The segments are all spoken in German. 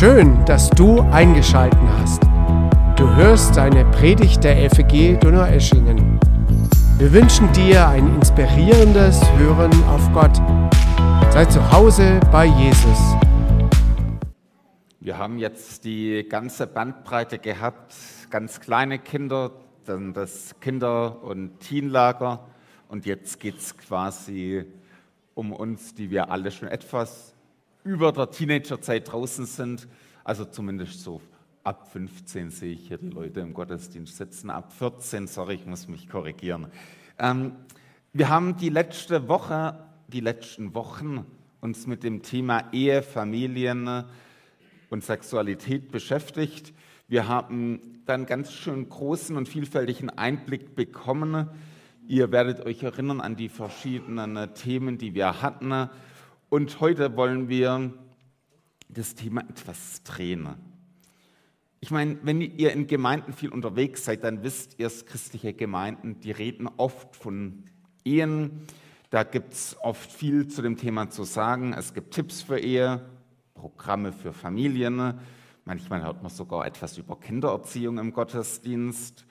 Schön, dass du eingeschalten hast. Du hörst eine Predigt der FEG Donaueschingen. Wir wünschen dir ein inspirierendes Hören auf Gott. Sei zu Hause bei Jesus. Wir haben jetzt die ganze Bandbreite gehabt, ganz kleine Kinder, dann das Kinder- und Teenlager und jetzt geht es quasi um uns, die wir alle schon etwas über der Teenagerzeit draußen sind, also zumindest so ab 15 sehe ich hier die Leute im Gottesdienst sitzen, ab 14, sorry, ich muss mich korrigieren. Ähm, wir haben die letzte Woche, die letzten Wochen uns mit dem Thema Ehe, Familien und Sexualität beschäftigt. Wir haben dann ganz schön großen und vielfältigen Einblick bekommen. Ihr werdet euch erinnern an die verschiedenen Themen, die wir hatten. Und heute wollen wir das Thema etwas drehen. Ich meine, wenn ihr in Gemeinden viel unterwegs seid, dann wisst ihr, christliche Gemeinden, die reden oft von Ehen. Da gibt es oft viel zu dem Thema zu sagen. Es gibt Tipps für Ehe, Programme für Familien. Manchmal hört man sogar etwas über Kindererziehung im Gottesdienst.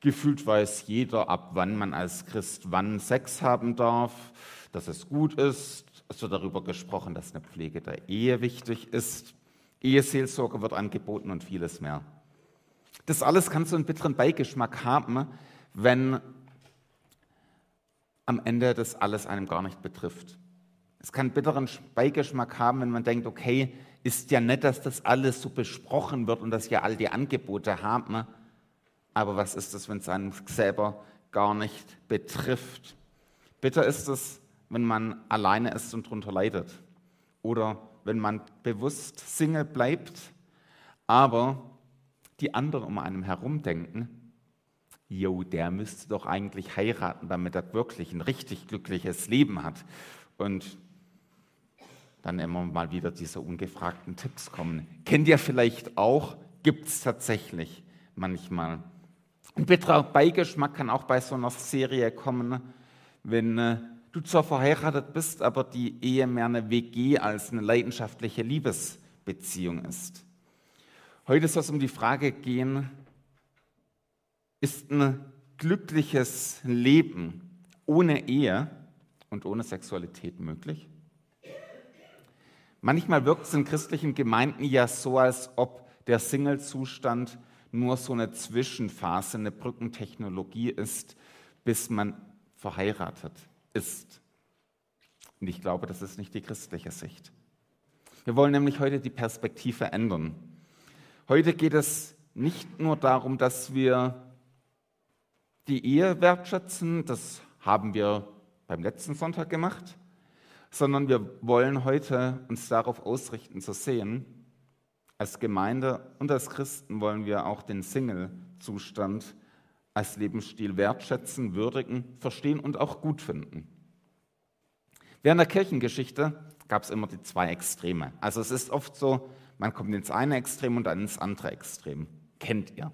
Gefühlt weiß jeder, ab wann man als Christ wann Sex haben darf, dass es gut ist, es wird darüber gesprochen, dass eine Pflege der Ehe wichtig ist. Eheseelsorge wird angeboten und vieles mehr. Das alles kann so einen bitteren Beigeschmack haben, wenn am Ende das alles einem gar nicht betrifft. Es kann einen bitteren Beigeschmack haben, wenn man denkt, okay, ist ja nett, dass das alles so besprochen wird und dass wir all die Angebote haben, aber was ist das, wenn es einen selber gar nicht betrifft? Bitter ist es, wenn man alleine ist und darunter leidet. Oder wenn man bewusst Single bleibt, aber die anderen um einen herum denken, jo, der müsste doch eigentlich heiraten, damit er wirklich ein richtig glückliches Leben hat. Und dann immer mal wieder diese ungefragten Tipps kommen. Kennt ihr vielleicht auch, gibt es tatsächlich manchmal. Ein bitterer Beigeschmack kann auch bei so einer Serie kommen, wenn äh, du zwar verheiratet bist, aber die Ehe mehr eine WG als eine leidenschaftliche Liebesbeziehung ist. Heute soll es um die Frage gehen, ist ein glückliches Leben ohne Ehe und ohne Sexualität möglich? Manchmal wirkt es in christlichen Gemeinden ja so, als ob der Single-Zustand nur so eine Zwischenphase, eine Brückentechnologie ist, bis man verheiratet ist. Und ich glaube, das ist nicht die christliche Sicht. Wir wollen nämlich heute die Perspektive ändern. Heute geht es nicht nur darum, dass wir die Ehe wertschätzen, das haben wir beim letzten Sonntag gemacht, sondern wir wollen heute uns darauf ausrichten zu sehen, als Gemeinde und als Christen wollen wir auch den Single-Zustand als Lebensstil wertschätzen, würdigen, verstehen und auch gut finden. Während der Kirchengeschichte gab es immer die zwei Extreme. Also es ist oft so, man kommt ins eine Extrem und dann ins andere Extrem. Kennt ihr.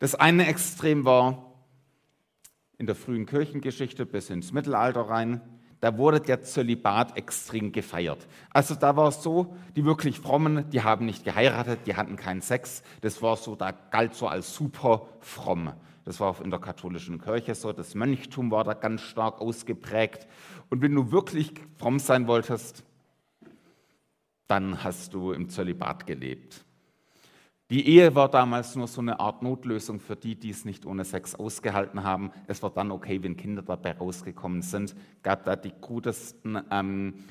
Das eine Extrem war in der frühen Kirchengeschichte bis ins Mittelalter rein. Da wurde der Zölibat extrem gefeiert. Also da war es so, die wirklich Frommen, die haben nicht geheiratet, die hatten keinen Sex. Das war so, da galt so als super fromm. Das war in der katholischen Kirche so. Das Mönchtum war da ganz stark ausgeprägt. Und wenn du wirklich fromm sein wolltest, dann hast du im Zölibat gelebt. Die Ehe war damals nur so eine Art Notlösung für die, die es nicht ohne Sex ausgehalten haben. Es war dann okay, wenn Kinder dabei rausgekommen sind. Gab da die gutesten ähm,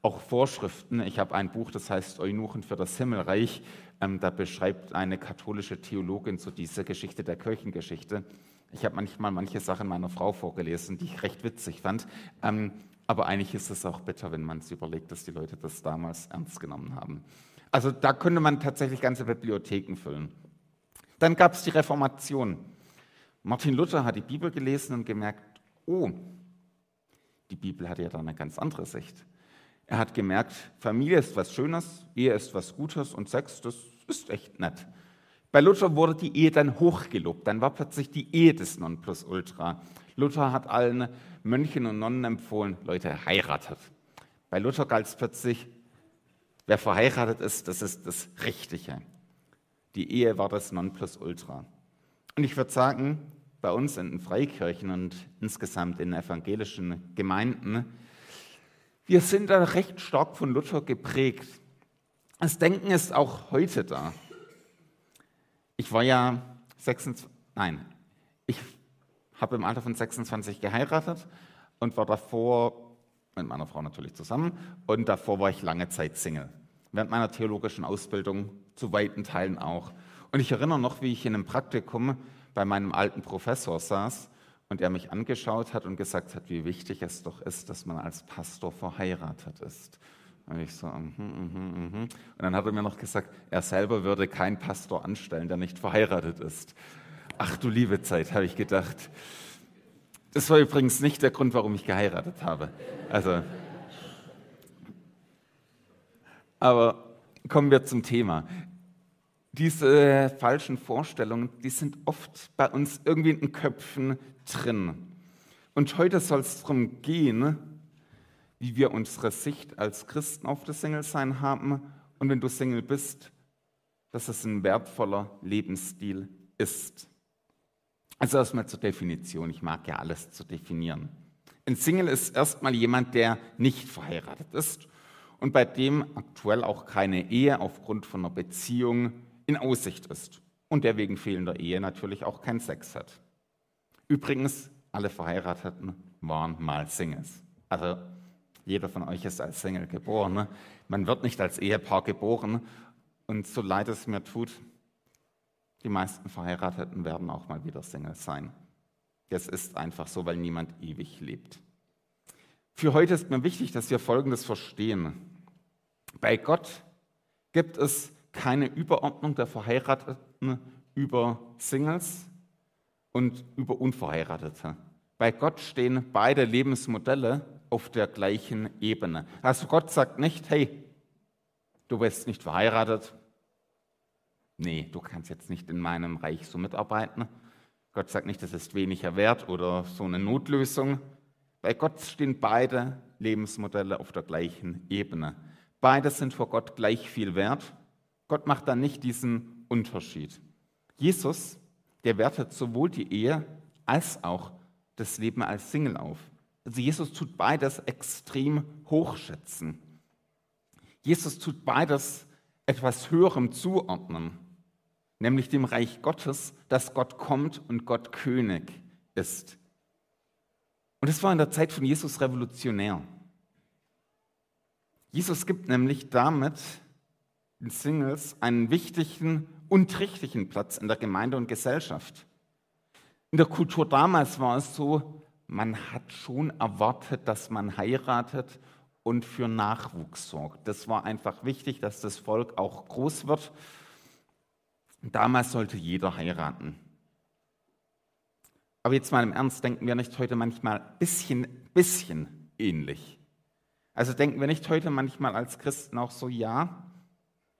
auch Vorschriften. Ich habe ein Buch, das heißt Eunuchen für das Himmelreich. Ähm, da beschreibt eine katholische Theologin so diese Geschichte der Kirchengeschichte. Ich habe manchmal manche Sachen meiner Frau vorgelesen, die ich recht witzig fand. Ähm, aber eigentlich ist es auch bitter, wenn man es überlegt, dass die Leute das damals ernst genommen haben. Also da könnte man tatsächlich ganze Bibliotheken füllen. Dann gab es die Reformation. Martin Luther hat die Bibel gelesen und gemerkt, oh, die Bibel hat ja da eine ganz andere Sicht. Er hat gemerkt, Familie ist was Schönes, Ehe ist was Gutes und Sex, das ist echt nett. Bei Luther wurde die Ehe dann hochgelobt, dann war plötzlich die Ehe des Nonplusultra. Luther hat allen Mönchen und Nonnen empfohlen, Leute, heiratet. Bei Luther galt es plötzlich, Wer verheiratet ist, das ist das Richtige. Die Ehe war das Nonplusultra. Und ich würde sagen, bei uns in den Freikirchen und insgesamt in evangelischen Gemeinden, wir sind da recht stark von Luther geprägt. Das Denken ist auch heute da. Ich war ja 26, nein, ich habe im Alter von 26 geheiratet und war davor mit meiner Frau natürlich zusammen und davor war ich lange Zeit Single. Während meiner theologischen Ausbildung zu weiten Teilen auch. Und ich erinnere noch, wie ich in einem Praktikum bei meinem alten Professor saß und er mich angeschaut hat und gesagt hat, wie wichtig es doch ist, dass man als Pastor verheiratet ist. Und ich so, -hmm, mm -hmm. und dann hat er mir noch gesagt, er selber würde keinen Pastor anstellen, der nicht verheiratet ist. Ach du liebe Zeit, habe ich gedacht. Das war übrigens nicht der Grund, warum ich geheiratet habe. Also, aber kommen wir zum Thema. Diese falschen Vorstellungen, die sind oft bei uns irgendwie in den Köpfen drin. Und heute soll es darum gehen, wie wir unsere Sicht als Christen auf das Single-Sein haben und wenn du Single bist, dass es ein wertvoller Lebensstil ist. Also erstmal zur Definition. Ich mag ja alles zu definieren. Ein Single ist erstmal jemand, der nicht verheiratet ist und bei dem aktuell auch keine Ehe aufgrund von einer Beziehung in Aussicht ist und der wegen fehlender Ehe natürlich auch keinen Sex hat. Übrigens, alle Verheirateten waren mal Singles. Also jeder von euch ist als Single geboren. Man wird nicht als Ehepaar geboren. Und so leid es mir tut, die meisten Verheirateten werden auch mal wieder Single sein. Das ist einfach so, weil niemand ewig lebt. Für heute ist mir wichtig, dass wir Folgendes verstehen. Bei Gott gibt es keine Überordnung der Verheirateten über Singles und über Unverheiratete. Bei Gott stehen beide Lebensmodelle auf der gleichen Ebene. Also Gott sagt nicht, hey, du bist nicht verheiratet, nee, du kannst jetzt nicht in meinem Reich so mitarbeiten. Gott sagt nicht, das ist weniger wert oder so eine Notlösung. Bei Gott stehen beide Lebensmodelle auf der gleichen Ebene. Beide sind vor Gott gleich viel wert. Gott macht da nicht diesen Unterschied. Jesus, der wertet sowohl die Ehe als auch das Leben als Single auf. Also Jesus tut beides extrem hochschätzen. Jesus tut beides etwas Höherem zuordnen nämlich dem Reich Gottes, dass Gott kommt und Gott König ist. Und es war in der Zeit von Jesus revolutionär. Jesus gibt nämlich damit Singles einen wichtigen und richtigen Platz in der Gemeinde und Gesellschaft. In der Kultur damals war es so, man hat schon erwartet, dass man heiratet und für Nachwuchs sorgt. Das war einfach wichtig, dass das Volk auch groß wird Damals sollte jeder heiraten. Aber jetzt mal im Ernst, denken wir nicht heute manchmal ein bisschen, bisschen ähnlich? Also denken wir nicht heute manchmal als Christen auch so, ja,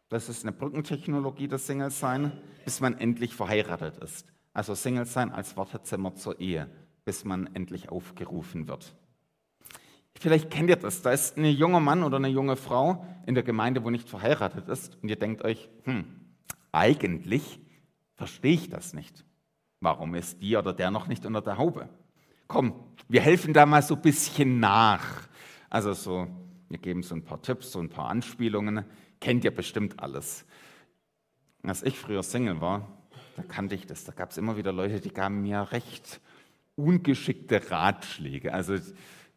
das ist eine Brückentechnologie, das Single-Sein, bis man endlich verheiratet ist. Also Single-Sein als Wartezimmer zur Ehe, bis man endlich aufgerufen wird. Vielleicht kennt ihr das. Da ist ein junger Mann oder eine junge Frau in der Gemeinde, wo nicht verheiratet ist. Und ihr denkt euch, hm, eigentlich verstehe ich das nicht. Warum ist die oder der noch nicht unter der Haube? Komm, wir helfen da mal so ein bisschen nach. Also so, wir geben so ein paar Tipps, so ein paar Anspielungen. Kennt ihr bestimmt alles. Als ich früher Single war, da kannte ich das. Da gab es immer wieder Leute, die gaben mir recht ungeschickte Ratschläge. Also die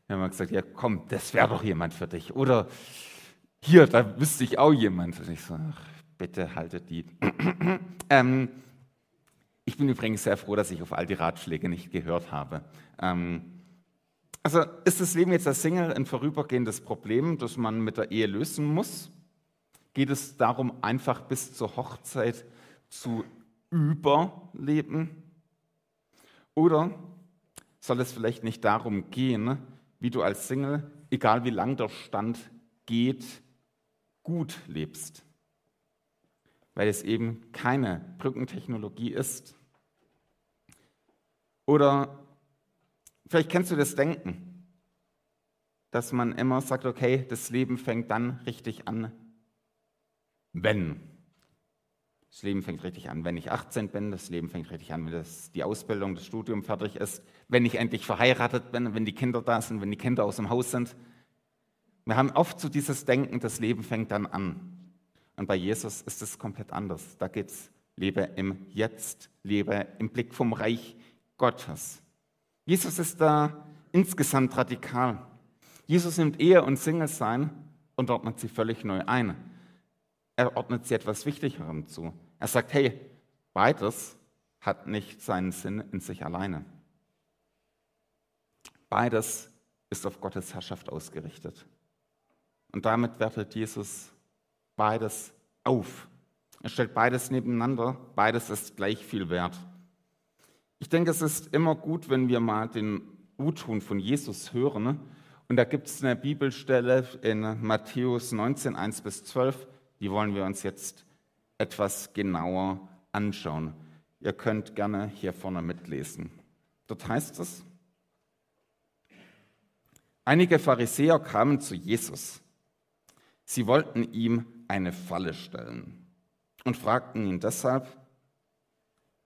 haben gesagt, ja komm, das wäre doch jemand für dich. Oder hier, da wüsste ich auch jemand. Und ich so, ach, bitte haltet die. ähm, ich bin übrigens sehr froh, dass ich auf all die Ratschläge nicht gehört habe. Ähm, also ist das Leben jetzt als Single ein vorübergehendes Problem, das man mit der Ehe lösen muss? Geht es darum, einfach bis zur Hochzeit zu überleben? Oder soll es vielleicht nicht darum gehen, wie du als Single, egal wie lang der Stand geht, gut lebst? weil es eben keine Brückentechnologie ist. Oder vielleicht kennst du das Denken, dass man immer sagt, okay, das Leben fängt dann richtig an, wenn. Das Leben fängt richtig an, wenn ich 18 bin, das Leben fängt richtig an, wenn das, die Ausbildung, das Studium fertig ist, wenn ich endlich verheiratet bin, wenn die Kinder da sind, wenn die Kinder aus dem Haus sind. Wir haben oft so dieses Denken, das Leben fängt dann an. Und bei Jesus ist es komplett anders. Da geht es, lebe im Jetzt, lebe im Blick vom Reich Gottes. Jesus ist da insgesamt radikal. Jesus nimmt Ehe und Single sein und ordnet sie völlig neu ein. Er ordnet sie etwas Wichtigerem zu. Er sagt, hey, beides hat nicht seinen Sinn in sich alleine. Beides ist auf Gottes Herrschaft ausgerichtet. Und damit wertet Jesus beides auf. Er stellt beides nebeneinander, beides ist gleich viel wert. Ich denke, es ist immer gut, wenn wir mal den U-Ton von Jesus hören. Und da gibt es eine Bibelstelle in Matthäus 19, 1 bis 12, die wollen wir uns jetzt etwas genauer anschauen. Ihr könnt gerne hier vorne mitlesen. Dort heißt es, einige Pharisäer kamen zu Jesus. Sie wollten ihm eine Falle stellen und fragten ihn deshalb,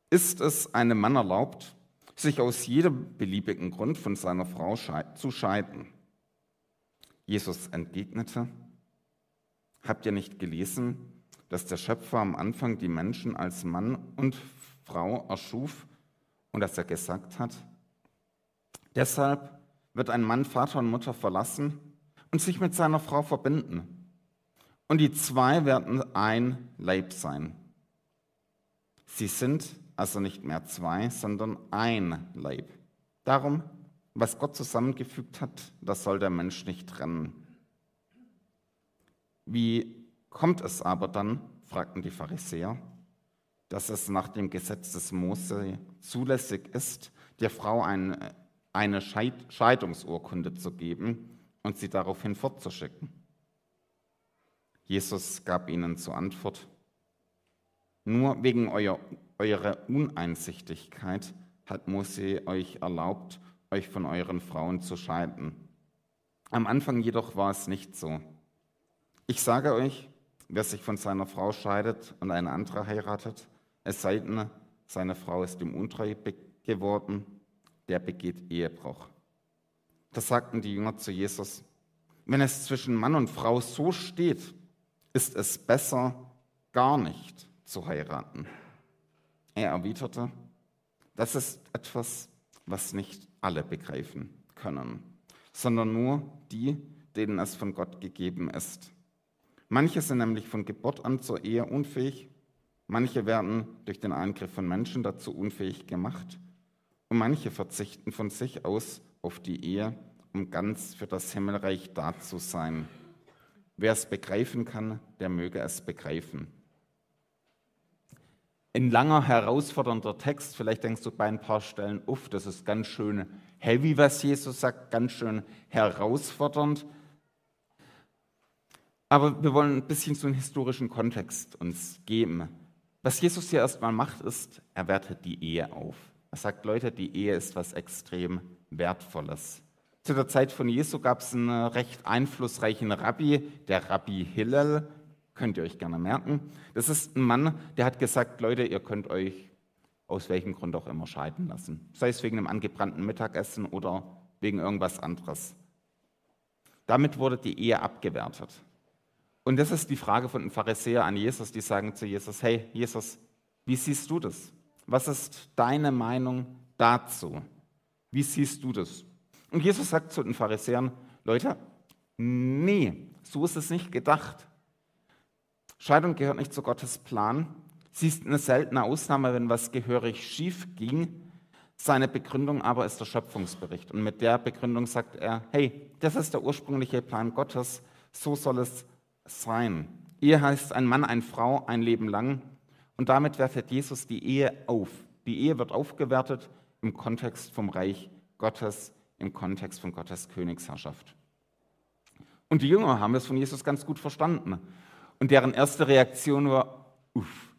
ist es einem Mann erlaubt, sich aus jedem beliebigen Grund von seiner Frau zu scheiden? Jesus entgegnete, habt ihr nicht gelesen, dass der Schöpfer am Anfang die Menschen als Mann und Frau erschuf und dass er gesagt hat, deshalb wird ein Mann Vater und Mutter verlassen und sich mit seiner Frau verbinden. Und die zwei werden ein Leib sein. Sie sind also nicht mehr zwei, sondern ein Leib. Darum, was Gott zusammengefügt hat, das soll der Mensch nicht trennen. Wie kommt es aber dann, fragten die Pharisäer, dass es nach dem Gesetz des Mose zulässig ist, der Frau eine, eine Scheidungsurkunde zu geben und sie daraufhin fortzuschicken? Jesus gab ihnen zur Antwort, nur wegen euer, eurer Uneinsichtigkeit hat Mose euch erlaubt, euch von euren Frauen zu scheiden. Am Anfang jedoch war es nicht so. Ich sage euch, wer sich von seiner Frau scheidet und eine andere heiratet, es sei denn, seine Frau ist ihm untreu geworden, der begeht Ehebruch. Da sagten die Jünger zu Jesus, wenn es zwischen Mann und Frau so steht, ist es besser, gar nicht zu heiraten. Er erwiderte, das ist etwas, was nicht alle begreifen können, sondern nur die, denen es von Gott gegeben ist. Manche sind nämlich von Geburt an zur Ehe unfähig, manche werden durch den Eingriff von Menschen dazu unfähig gemacht und manche verzichten von sich aus auf die Ehe, um ganz für das Himmelreich da zu sein. Wer es begreifen kann, der möge es begreifen. Ein langer, herausfordernder Text. Vielleicht denkst du bei ein paar Stellen, uff, das ist ganz schön heavy, was Jesus sagt, ganz schön herausfordernd. Aber wir wollen ein bisschen so einen historischen Kontext uns geben. Was Jesus hier erstmal macht, ist, er wertet die Ehe auf. Er sagt, Leute, die Ehe ist was extrem Wertvolles. Zu der Zeit von Jesu gab es einen recht einflussreichen Rabbi, der Rabbi Hillel, könnt ihr euch gerne merken. Das ist ein Mann, der hat gesagt, Leute, ihr könnt euch aus welchem Grund auch immer scheiden lassen. Sei es wegen einem angebrannten Mittagessen oder wegen irgendwas anderes. Damit wurde die Ehe abgewertet. Und das ist die Frage von den Pharisäern an Jesus, die sagen zu Jesus, hey Jesus, wie siehst du das? Was ist deine Meinung dazu? Wie siehst du das? Und Jesus sagt zu den Pharisäern, Leute, nee, so ist es nicht gedacht. Scheidung gehört nicht zu Gottes Plan. Sie ist eine seltene Ausnahme, wenn was gehörig schief ging. Seine Begründung aber ist der Schöpfungsbericht. Und mit der Begründung sagt er, hey, das ist der ursprüngliche Plan Gottes, so soll es sein. Ehe heißt ein Mann, eine Frau ein Leben lang. Und damit wertet Jesus die Ehe auf. Die Ehe wird aufgewertet im Kontext vom Reich Gottes, im Kontext von Gottes Königsherrschaft. Und die Jünger haben das von Jesus ganz gut verstanden. Und deren erste Reaktion war, uff,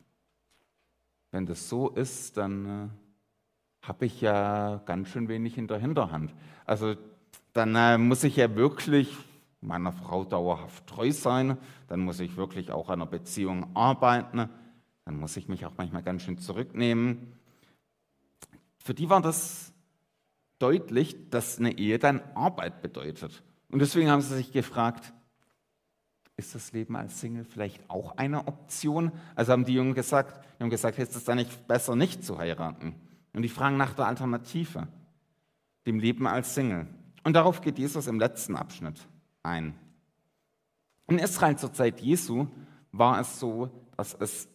wenn das so ist, dann äh, habe ich ja ganz schön wenig in der Hinterhand. Also dann äh, muss ich ja wirklich meiner Frau dauerhaft treu sein, dann muss ich wirklich auch an einer Beziehung arbeiten, dann muss ich mich auch manchmal ganz schön zurücknehmen. Für die war das deutlich, dass eine Ehe dann Arbeit bedeutet. Und deswegen haben sie sich gefragt, ist das Leben als Single vielleicht auch eine Option? Also haben die Jungen gesagt, die haben gesagt, ist es dann nicht besser, nicht zu heiraten? Und die fragen nach der Alternative, dem Leben als Single. Und darauf geht Jesus im letzten Abschnitt ein. In Israel zur Zeit Jesu war es so, dass es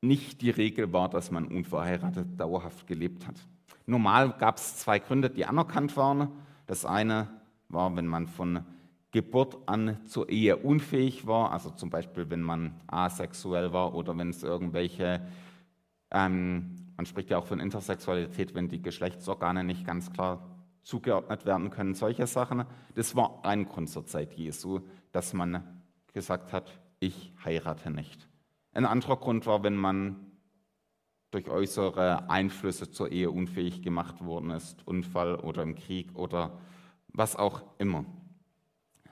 nicht die Regel war, dass man unverheiratet dauerhaft gelebt hat. Normal gab es zwei Gründe, die anerkannt waren. Das eine war, wenn man von Geburt an zur Ehe unfähig war, also zum Beispiel, wenn man asexuell war oder wenn es irgendwelche, ähm, man spricht ja auch von Intersexualität, wenn die Geschlechtsorgane nicht ganz klar zugeordnet werden können, solche Sachen. Das war ein Grund zur Zeit Jesu, dass man gesagt hat, ich heirate nicht. Ein anderer Grund war, wenn man durch äußere Einflüsse zur Ehe unfähig gemacht worden ist, Unfall oder im Krieg oder was auch immer.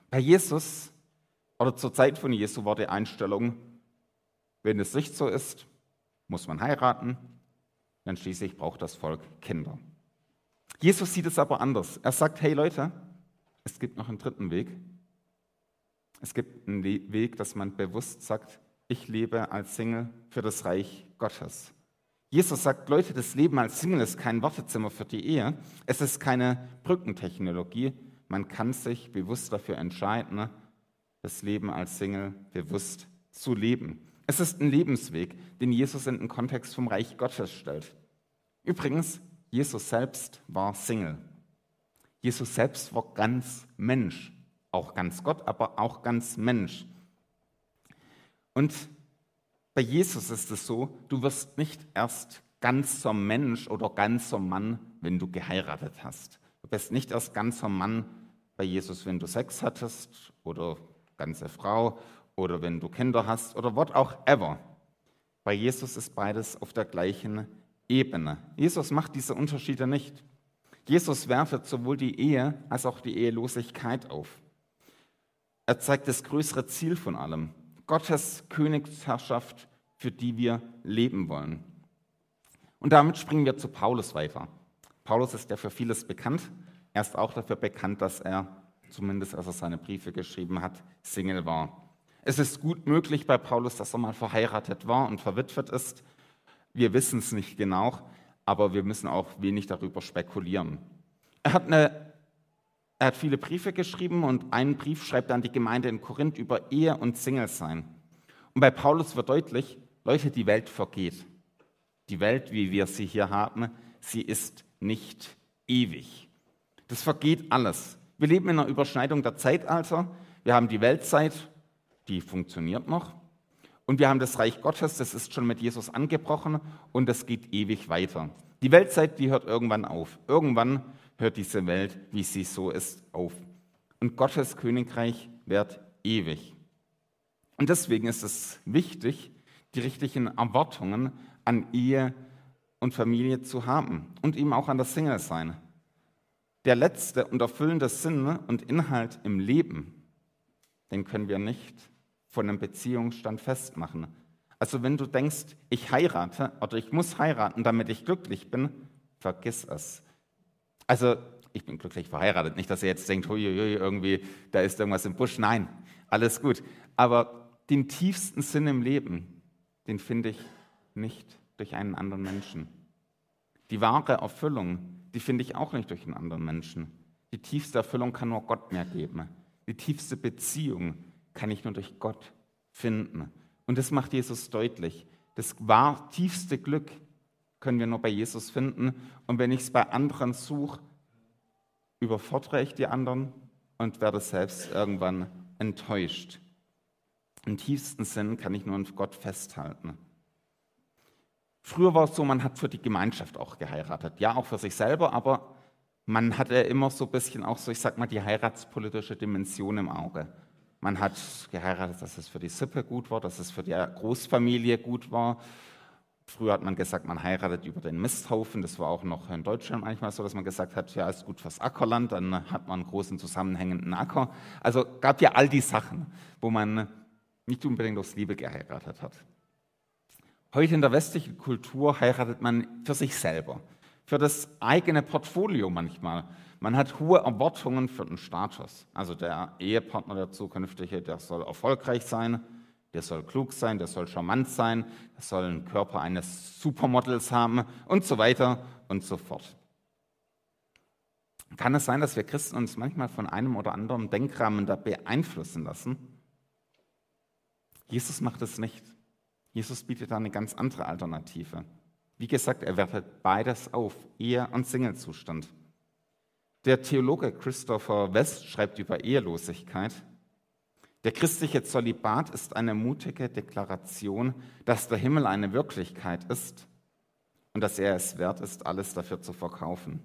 Bei Jesus oder zur Zeit von Jesu war die Einstellung, wenn es nicht so ist, muss man heiraten, dann schließlich braucht das Volk Kinder. Jesus sieht es aber anders. Er sagt, hey Leute, es gibt noch einen dritten Weg. Es gibt einen Weg, dass man bewusst sagt, ich lebe als Single für das Reich Gottes. Jesus sagt, Leute, das Leben als Single ist kein Wartezimmer für die Ehe. Es ist keine Brückentechnologie. Man kann sich bewusst dafür entscheiden, das Leben als Single bewusst zu leben. Es ist ein Lebensweg, den Jesus in den Kontext vom Reich Gottes stellt. Übrigens, Jesus selbst war Single. Jesus selbst war ganz Mensch, auch ganz Gott, aber auch ganz Mensch. Und bei Jesus ist es so, du wirst nicht erst ganzer Mensch oder ganzer Mann, wenn du geheiratet hast. Du bist nicht erst ganzer Mann bei Jesus, wenn du Sex hattest oder ganze Frau oder wenn du Kinder hast oder what auch ever. Bei Jesus ist beides auf der gleichen Ebene. Jesus macht diese Unterschiede nicht. Jesus wertet sowohl die Ehe als auch die Ehelosigkeit auf. Er zeigt das größere Ziel von allem, Gottes Königsherrschaft, für die wir leben wollen. Und damit springen wir zu Paulus weiter. Paulus ist ja für vieles bekannt. Er ist auch dafür bekannt, dass er, zumindest als er seine Briefe geschrieben hat, Single war. Es ist gut möglich bei Paulus, dass er mal verheiratet war und verwitwet ist. Wir wissen es nicht genau, aber wir müssen auch wenig darüber spekulieren. Er hat, eine, er hat viele Briefe geschrieben und einen Brief schreibt er an die Gemeinde in Korinth über Ehe und Single sein. Und bei Paulus wird deutlich, Leute, die Welt vergeht. Die Welt, wie wir sie hier haben, sie ist nicht ewig. Das vergeht alles. Wir leben in einer Überschneidung der Zeitalter. Wir haben die Weltzeit, die funktioniert noch. Und wir haben das Reich Gottes, das ist schon mit Jesus angebrochen und das geht ewig weiter. Die Weltzeit, die hört irgendwann auf. Irgendwann hört diese Welt, wie sie so ist, auf. Und Gottes Königreich wird ewig. Und deswegen ist es wichtig, die richtigen Erwartungen an Ehe und Familie zu haben und eben auch an das Single sein. Der letzte und erfüllende Sinn und Inhalt im Leben, den können wir nicht von einem Beziehungsstand festmachen. Also wenn du denkst, ich heirate oder ich muss heiraten, damit ich glücklich bin, vergiss es. Also ich bin glücklich verheiratet, nicht, dass ihr jetzt denkt, huiuiui, irgendwie, da ist irgendwas im Busch. Nein, alles gut. Aber den tiefsten Sinn im Leben, den finde ich nicht durch einen anderen Menschen. Die wahre Erfüllung, die finde ich auch nicht durch einen anderen Menschen. Die tiefste Erfüllung kann nur Gott mir geben. Die tiefste Beziehung, kann ich nur durch Gott finden. Und das macht Jesus deutlich. Das wahr tiefste Glück können wir nur bei Jesus finden. Und wenn ich es bei anderen suche, überfordere ich die anderen und werde selbst irgendwann enttäuscht. Im tiefsten Sinn kann ich nur an Gott festhalten. Früher war es so, man hat für die Gemeinschaft auch geheiratet. Ja, auch für sich selber, aber man hatte immer so ein bisschen auch so, ich sag mal, die heiratspolitische Dimension im Auge. Man hat geheiratet, dass es für die Sippe gut war, dass es für die Großfamilie gut war. Früher hat man gesagt, man heiratet über den Misthaufen. Das war auch noch in Deutschland manchmal so, dass man gesagt hat, ja, ist gut fürs Ackerland, dann hat man einen großen zusammenhängenden Acker. Also gab ja all die Sachen, wo man nicht unbedingt aus Liebe geheiratet hat. Heute in der westlichen Kultur heiratet man für sich selber, für das eigene Portfolio manchmal. Man hat hohe Erwartungen für den Status. Also der Ehepartner, der zukünftige, der soll erfolgreich sein, der soll klug sein, der soll charmant sein, der soll einen Körper eines Supermodels haben und so weiter und so fort. Kann es sein, dass wir Christen uns manchmal von einem oder anderen Denkrahmen da beeinflussen lassen? Jesus macht es nicht. Jesus bietet da eine ganz andere Alternative. Wie gesagt, er wertet beides auf, Ehe und Singlezustand. Der Theologe Christopher West schreibt über Ehelosigkeit, der christliche Zölibat ist eine mutige Deklaration, dass der Himmel eine Wirklichkeit ist und dass er es wert ist, alles dafür zu verkaufen.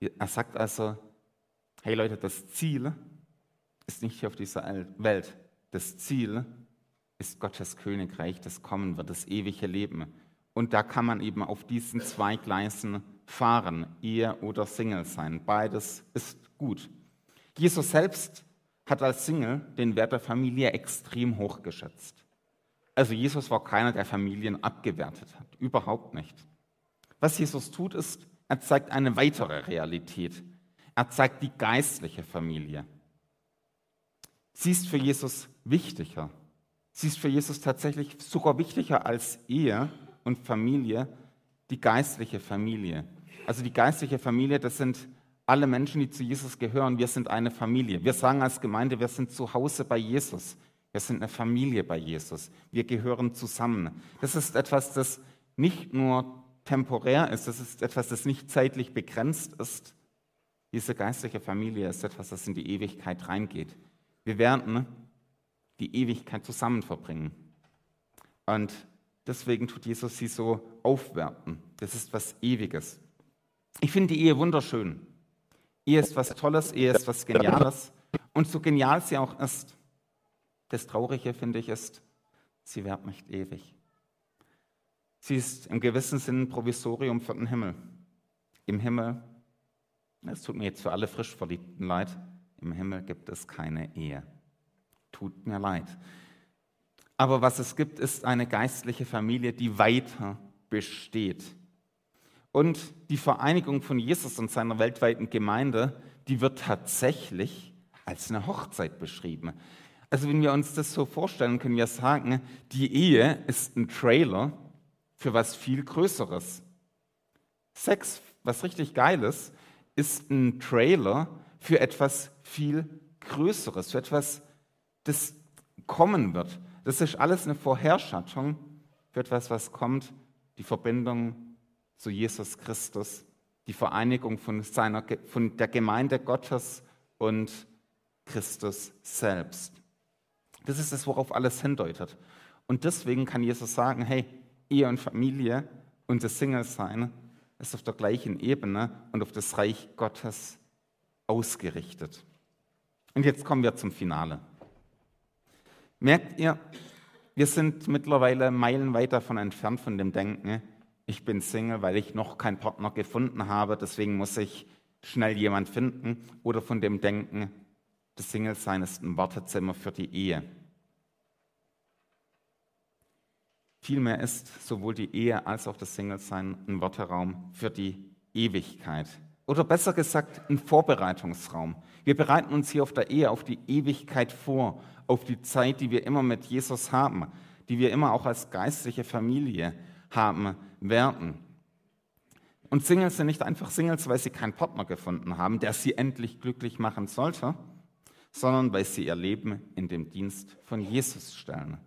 Er sagt also, hey Leute, das Ziel ist nicht hier auf dieser Welt. Das Ziel ist Gottes Königreich, das kommen wird, das ewige Leben. Und da kann man eben auf diesen zwei Gleisen fahren, Ehe oder Single sein. Beides ist gut. Jesus selbst hat als Single den Wert der Familie extrem hoch geschätzt. Also Jesus war keiner, der Familien abgewertet hat. Überhaupt nicht. Was Jesus tut, ist, er zeigt eine weitere Realität. Er zeigt die geistliche Familie. Sie ist für Jesus wichtiger. Sie ist für Jesus tatsächlich sogar wichtiger als Ehe und Familie, die geistliche Familie. Also die geistliche Familie, das sind alle Menschen, die zu Jesus gehören, wir sind eine Familie. Wir sagen als Gemeinde, wir sind zu Hause bei Jesus. Wir sind eine Familie bei Jesus. Wir gehören zusammen. Das ist etwas, das nicht nur temporär ist, das ist etwas, das nicht zeitlich begrenzt ist. Diese geistliche Familie ist etwas, das in die Ewigkeit reingeht. Wir werden die Ewigkeit zusammen verbringen. Und deswegen tut Jesus sie so aufwerten. Das ist was Ewiges. Ich finde die Ehe wunderschön. Ehe ist was Tolles, Ehe ist was Geniales. Und so genial sie auch ist, das Traurige, finde ich, ist, sie währt nicht ewig. Sie ist im gewissen Sinn ein Provisorium für den Himmel. Im Himmel, es tut mir jetzt für alle frisch Verliebten leid, im Himmel gibt es keine Ehe. Tut mir leid. Aber was es gibt, ist eine geistliche Familie, die weiter besteht. Und die Vereinigung von Jesus und seiner weltweiten Gemeinde, die wird tatsächlich als eine Hochzeit beschrieben. Also wenn wir uns das so vorstellen, können wir sagen, die Ehe ist ein Trailer für was viel Größeres. Sex, was richtig Geiles, ist ein Trailer für etwas viel Größeres, für etwas, das kommen wird. Das ist alles eine Vorherschattung für etwas, was kommt, die Verbindung zu Jesus Christus, die Vereinigung von, seiner, von der Gemeinde Gottes und Christus selbst. Das ist es, worauf alles hindeutet. Und deswegen kann Jesus sagen, hey, Ehe und Familie und das Single-Sein ist auf der gleichen Ebene und auf das Reich Gottes ausgerichtet. Und jetzt kommen wir zum Finale. Merkt ihr, wir sind mittlerweile meilenweit davon entfernt von dem Denken, ich bin Single, weil ich noch keinen Partner gefunden habe, deswegen muss ich schnell jemand finden oder von dem Denken, das Single-Sein ist ein Wartezimmer für die Ehe. Vielmehr ist sowohl die Ehe als auch das Single-Sein ein Warteraum für die Ewigkeit. Oder besser gesagt, ein Vorbereitungsraum. Wir bereiten uns hier auf der Ehe auf die Ewigkeit vor, auf die Zeit, die wir immer mit Jesus haben, die wir immer auch als geistliche Familie haben werden. Und Singles sind nicht einfach Singles, weil sie keinen Partner gefunden haben, der sie endlich glücklich machen sollte, sondern weil sie ihr Leben in dem Dienst von Jesus stellen,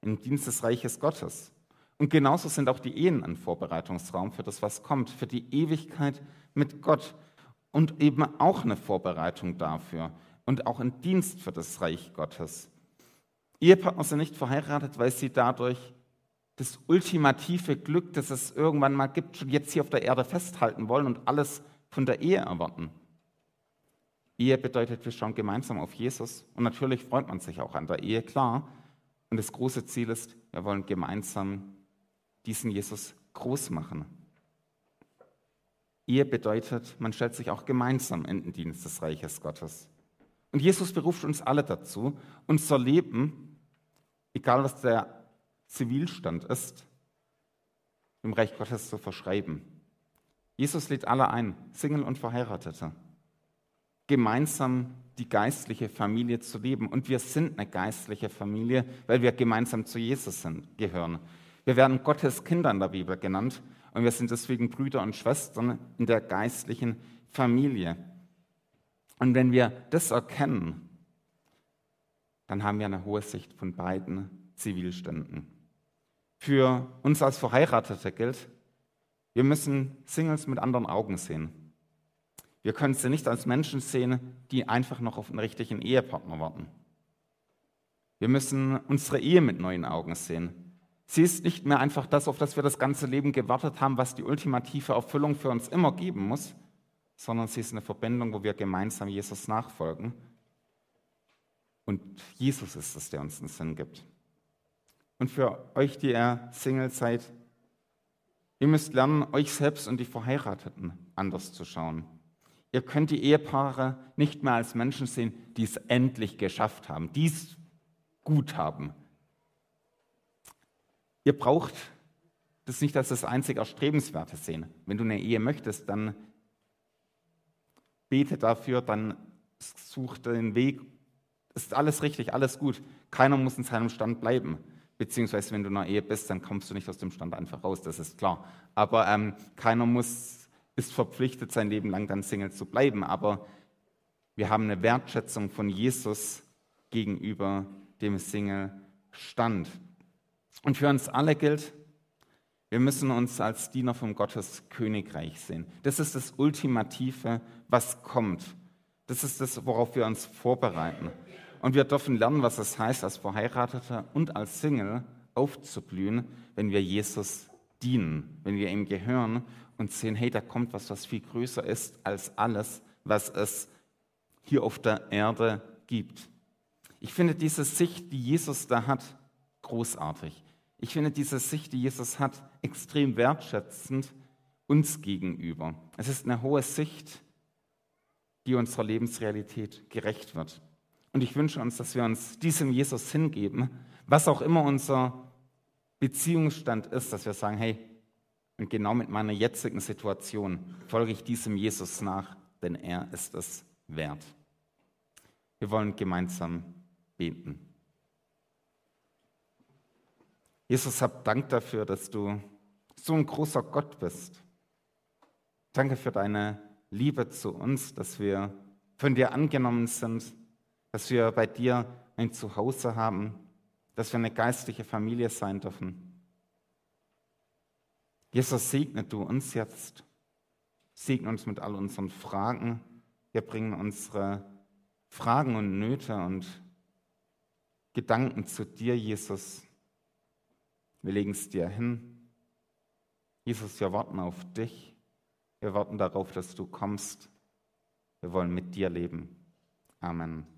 im Dienst des Reiches Gottes. Und genauso sind auch die Ehen ein Vorbereitungsraum für das, was kommt, für die Ewigkeit mit Gott und eben auch eine Vorbereitung dafür und auch ein Dienst für das Reich Gottes. Ehepartner sind nicht verheiratet, weil sie dadurch das ultimative Glück, das es irgendwann mal gibt, schon jetzt hier auf der Erde festhalten wollen und alles von der Ehe erwarten. Ehe bedeutet, wir schauen gemeinsam auf Jesus und natürlich freut man sich auch an der Ehe, klar. Und das große Ziel ist, wir wollen gemeinsam diesen Jesus groß machen. Ehe bedeutet, man stellt sich auch gemeinsam in den Dienst des Reiches Gottes. Und Jesus beruft uns alle dazu, unser Leben, egal was der Zivilstand ist, im Reich Gottes zu verschreiben. Jesus lädt alle ein, Single und Verheiratete, gemeinsam die geistliche Familie zu leben. Und wir sind eine geistliche Familie, weil wir gemeinsam zu Jesus sind, gehören. Wir werden Gottes Kinder in der Bibel genannt und wir sind deswegen Brüder und Schwestern in der geistlichen Familie. Und wenn wir das erkennen, dann haben wir eine hohe Sicht von beiden Zivilständen. Für uns als Verheiratete gilt, wir müssen Singles mit anderen Augen sehen. Wir können sie nicht als Menschen sehen, die einfach noch auf einen richtigen Ehepartner warten. Wir müssen unsere Ehe mit neuen Augen sehen. Sie ist nicht mehr einfach das, auf das wir das ganze Leben gewartet haben, was die ultimative Erfüllung für uns immer geben muss, sondern sie ist eine Verbindung, wo wir gemeinsam Jesus nachfolgen. Und Jesus ist es, der uns einen Sinn gibt. Und für euch, die ihr Single seid, ihr müsst lernen, euch selbst und die Verheirateten anders zu schauen. Ihr könnt die Ehepaare nicht mehr als Menschen sehen, die es endlich geschafft haben, die es gut haben. Ihr braucht das nicht als das einzig Erstrebenswerte sehen. Wenn du eine Ehe möchtest, dann bete dafür, dann such den Weg. Ist alles richtig, alles gut. Keiner muss in seinem Stand bleiben. Beziehungsweise, wenn du in einer Ehe bist, dann kommst du nicht aus dem Stand einfach raus, das ist klar. Aber ähm, keiner muss ist verpflichtet, sein Leben lang dann Single zu bleiben. Aber wir haben eine Wertschätzung von Jesus gegenüber dem Single-Stand. Und für uns alle gilt, wir müssen uns als Diener vom Gottes Königreich sehen. Das ist das Ultimative, was kommt. Das ist das, worauf wir uns vorbereiten. Und wir dürfen lernen, was es heißt, als Verheirateter und als Single aufzublühen, wenn wir Jesus dienen, wenn wir ihm gehören und sehen, hey, da kommt was, was viel größer ist als alles, was es hier auf der Erde gibt. Ich finde diese Sicht, die Jesus da hat, großartig. Ich finde diese Sicht, die Jesus hat, extrem wertschätzend uns gegenüber. Es ist eine hohe Sicht, die unserer Lebensrealität gerecht wird. Und ich wünsche uns, dass wir uns diesem Jesus hingeben, was auch immer unser Beziehungsstand ist, dass wir sagen, hey, und genau mit meiner jetzigen Situation folge ich diesem Jesus nach, denn er ist es wert. Wir wollen gemeinsam beten. Jesus, hab Dank dafür, dass du so ein großer Gott bist. Danke für deine Liebe zu uns, dass wir von dir angenommen sind, dass wir bei dir ein Zuhause haben, dass wir eine geistliche Familie sein dürfen. Jesus, segne du uns jetzt. Segne uns mit all unseren Fragen. Wir bringen unsere Fragen und Nöte und Gedanken zu dir, Jesus. Wir legen es dir hin. Jesus, wir warten auf dich. Wir warten darauf, dass du kommst. Wir wollen mit dir leben. Amen.